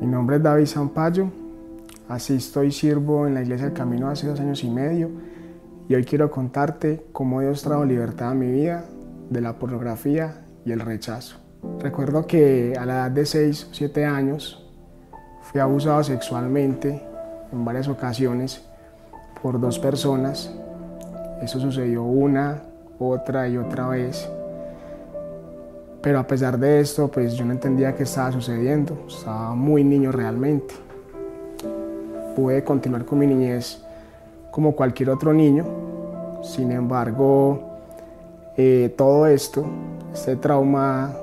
Mi nombre es David Zampayo, asisto y sirvo en la Iglesia del Camino hace dos años y medio y hoy quiero contarte cómo Dios trajo libertad a mi vida de la pornografía y el rechazo. Recuerdo que a la edad de 6 o 7 años fui abusado sexualmente en varias ocasiones por dos personas. Eso sucedió una, otra y otra vez. Pero a pesar de esto, pues yo no entendía qué estaba sucediendo. Estaba muy niño realmente. Pude continuar con mi niñez como cualquier otro niño. Sin embargo, eh, todo esto, este trauma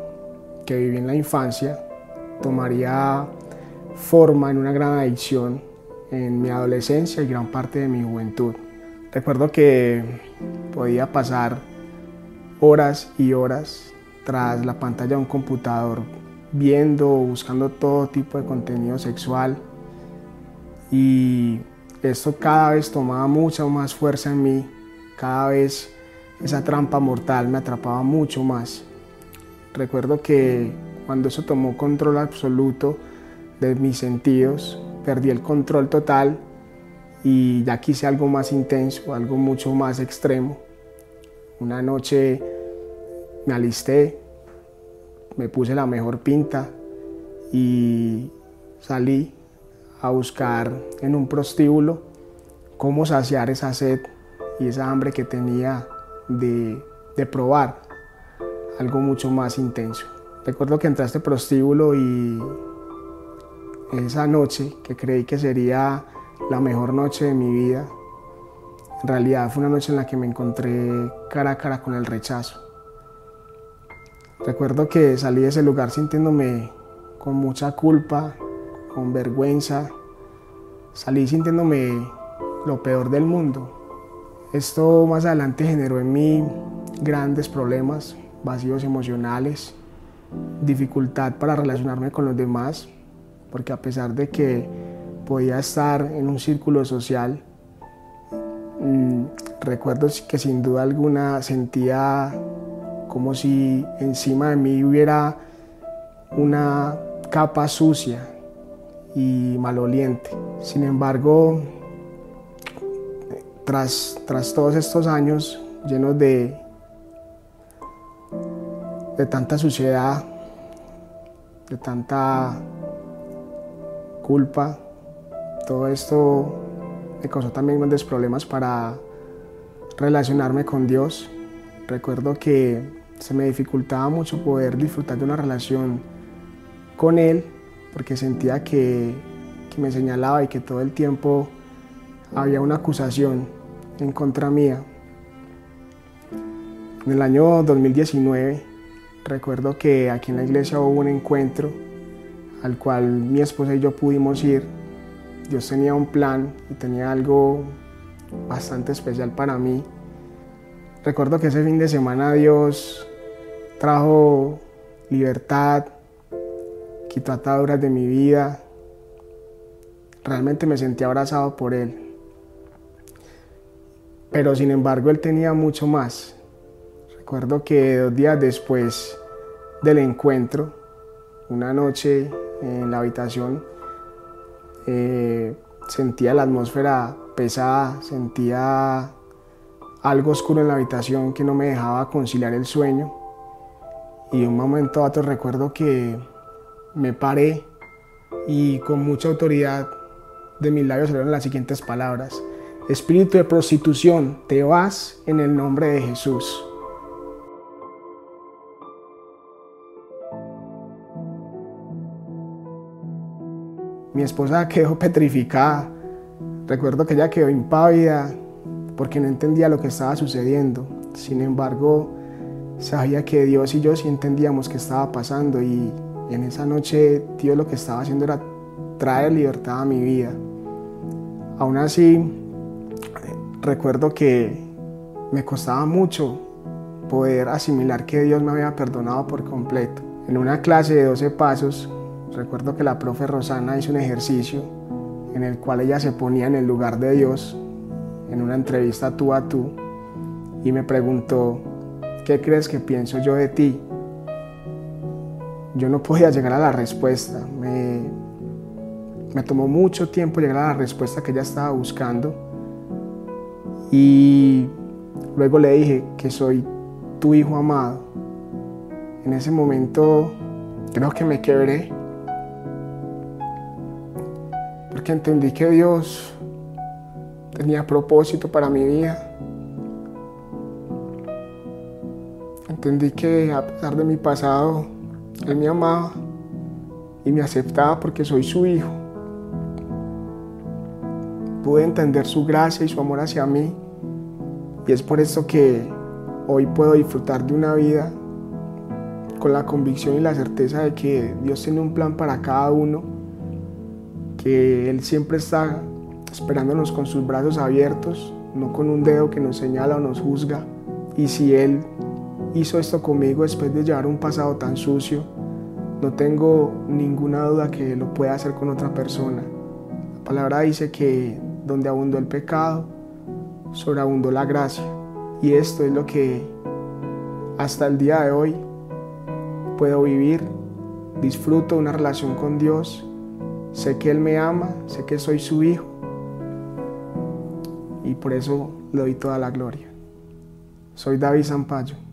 que viví en la infancia, tomaría forma en una gran adicción en mi adolescencia y gran parte de mi juventud. Recuerdo que podía pasar horas y horas tras la pantalla de un computador viendo, buscando todo tipo de contenido sexual y esto cada vez tomaba mucha más fuerza en mí, cada vez esa trampa mortal me atrapaba mucho más. Recuerdo que cuando eso tomó control absoluto de mis sentidos, perdí el control total y ya quise algo más intenso, algo mucho más extremo. Una noche me alisté, me puse la mejor pinta y salí a buscar en un prostíbulo cómo saciar esa sed y esa hambre que tenía de, probar algo mucho más intenso. Recuerdo que entré a este prostíbulo y esa noche que creí que sería la mejor noche de mi vida, en realidad fue una noche en la que me encontré cara a cara con el rechazo. Recuerdo que salí de ese lugar sintiéndome con mucha culpa, con vergüenza. Salí sintiéndome lo peor del mundo. Esto más adelante generó en mí grandes problemas, vacíos emocionales, dificultad para relacionarme con los demás, porque a pesar de que podía estar en un círculo social, mm, recuerdo que sin duda alguna sentía como si encima de mí hubiera una capa sucia y maloliente. Sin embargo, tras, tras todos estos años llenos de, de tanta suciedad, de tanta culpa, todo esto me causó también grandes problemas para relacionarme con Dios. Recuerdo que se me dificultaba mucho poder disfrutar de una relación con él porque sentía que, que, me señalaba y que todo el tiempo había una acusación en contra mía. En el año 2019 recuerdo que aquí en la iglesia hubo un encuentro al cual mi esposa y yo pudimos ir. Dios tenía un plan y tenía algo bastante especial para mí Recuerdo que ese fin de semana Dios trajo libertad, quitó ataduras de mi vida. Realmente me sentí abrazado por Él. Pero sin embargo Él tenía mucho más. Recuerdo que dos días después del encuentro, una noche en la habitación, eh, sentía la atmósfera pesada, sentía algo oscuro en la habitación que no me dejaba conciliar el sueño. Y un momento a recuerdo que me paré y con mucha autoridad de mis labios salieron las siguientes palabras. Espíritu de prostitución, te vas en el nombre de Jesús. Mi esposa quedó petrificada. Recuerdo que ella quedó impávida, porque no entendía lo que estaba sucediendo. Sin embargo, sabía que Dios y yo sí entendíamos qué estaba pasando y en esa noche Dios lo que estaba haciendo era traer libertad a mi vida. Aún así, recuerdo que me costaba mucho poder asimilar que Dios me había perdonado por completo. En una clase de 12 pasos, recuerdo que la profe Rosana hizo un ejercicio en el cual ella se ponía en el lugar de Dios en una entrevista tú a tú y me preguntó, ¿qué crees que pienso yo de ti? Yo no podía llegar a la respuesta, me, tomó mucho tiempo llegar a la respuesta que ella estaba buscando. Y luego le dije que soy tu hijo amado. En ese momento creo que me quebré. Porque entendí que Dios tenía propósito para mi vida. Entendí que a pesar de mi pasado, Él me amaba y me aceptaba porque soy su hijo. Pude entender su gracia y su amor hacia mí y es por eso que hoy puedo disfrutar de una vida con la convicción y la certeza de que Dios tiene un plan para cada uno, que Él siempre está esperándonos con sus brazos abiertos, no con un dedo que nos señala o nos juzga. Y si Él hizo esto conmigo después de llevar un pasado tan sucio, no tengo ninguna duda que lo pueda hacer con otra persona. La palabra dice que donde abundó el pecado, sobreabundó la gracia. Y esto es lo que hasta el día de hoy puedo vivir. Disfruto una relación con Dios. Sé que Él me ama, sé que soy su hijo. Por eso le doy toda la gloria. Soy David Zampayo.